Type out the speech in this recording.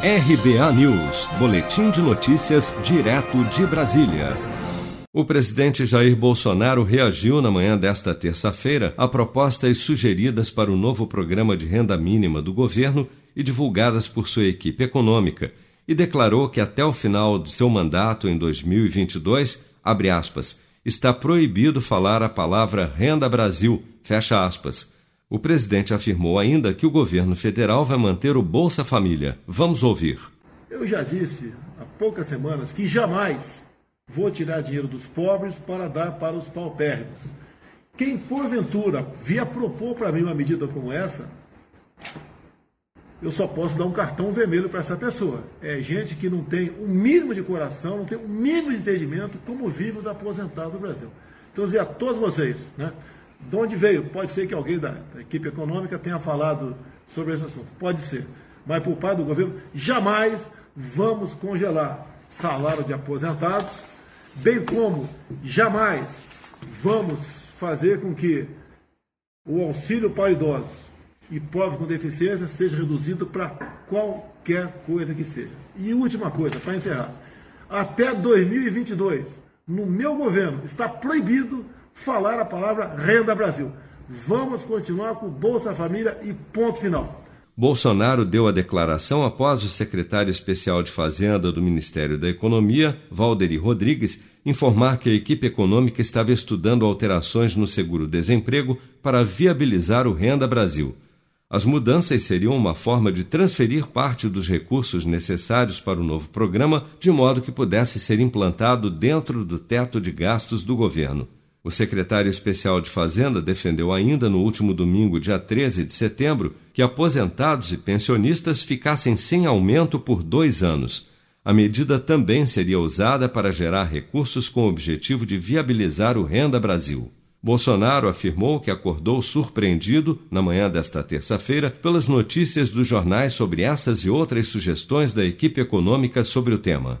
RBA News, Boletim de Notícias, direto de Brasília. O presidente Jair Bolsonaro reagiu na manhã desta terça-feira a propostas sugeridas para o novo programa de renda mínima do governo e divulgadas por sua equipe econômica, e declarou que até o final do seu mandato em 2022, abre aspas, está proibido falar a palavra Renda Brasil, fecha aspas o presidente afirmou ainda que o governo federal vai manter o Bolsa Família. Vamos ouvir. Eu já disse há poucas semanas que jamais vou tirar dinheiro dos pobres para dar para os paupérrimos. Quem porventura vier propor para mim uma medida como essa, eu só posso dar um cartão vermelho para essa pessoa. É gente que não tem o mínimo de coração, não tem o mínimo de entendimento como vivem os aposentados do Brasil. Então, dizer a todos vocês, né? De onde veio? Pode ser que alguém da, equipe econômica tenha falado sobre esse assunto. Pode ser. Mas por parte do governo, jamais vamos congelar salário de aposentados, bem como jamais vamos fazer com que o auxílio para idosos e pobres com deficiência seja reduzido para qualquer coisa que seja. E última coisa, para encerrar. Até 2022, no meu governo, está proibido falar a palavra Renda Brasil. Vamos continuar com Bolsa Família e ponto final. Bolsonaro deu a declaração após o secretário especial de Fazenda do Ministério da Economia, Valderi Rodrigues, informar que a equipe econômica estava estudando alterações no seguro-desemprego para viabilizar o Renda Brasil. As mudanças seriam uma forma de transferir parte dos recursos necessários para o novo programa de modo que pudesse ser implantado dentro do teto de gastos do governo. O secretário especial de Fazenda defendeu ainda no último domingo, dia 13 de setembro, que aposentados e pensionistas ficassem sem aumento por dois anos. A medida também seria usada para gerar recursos com o objetivo de viabilizar o Renda Brasil. Bolsonaro afirmou que acordou surpreendido, na manhã desta terça-feira, pelas notícias dos jornais sobre essas e outras sugestões da equipe econômica sobre o tema.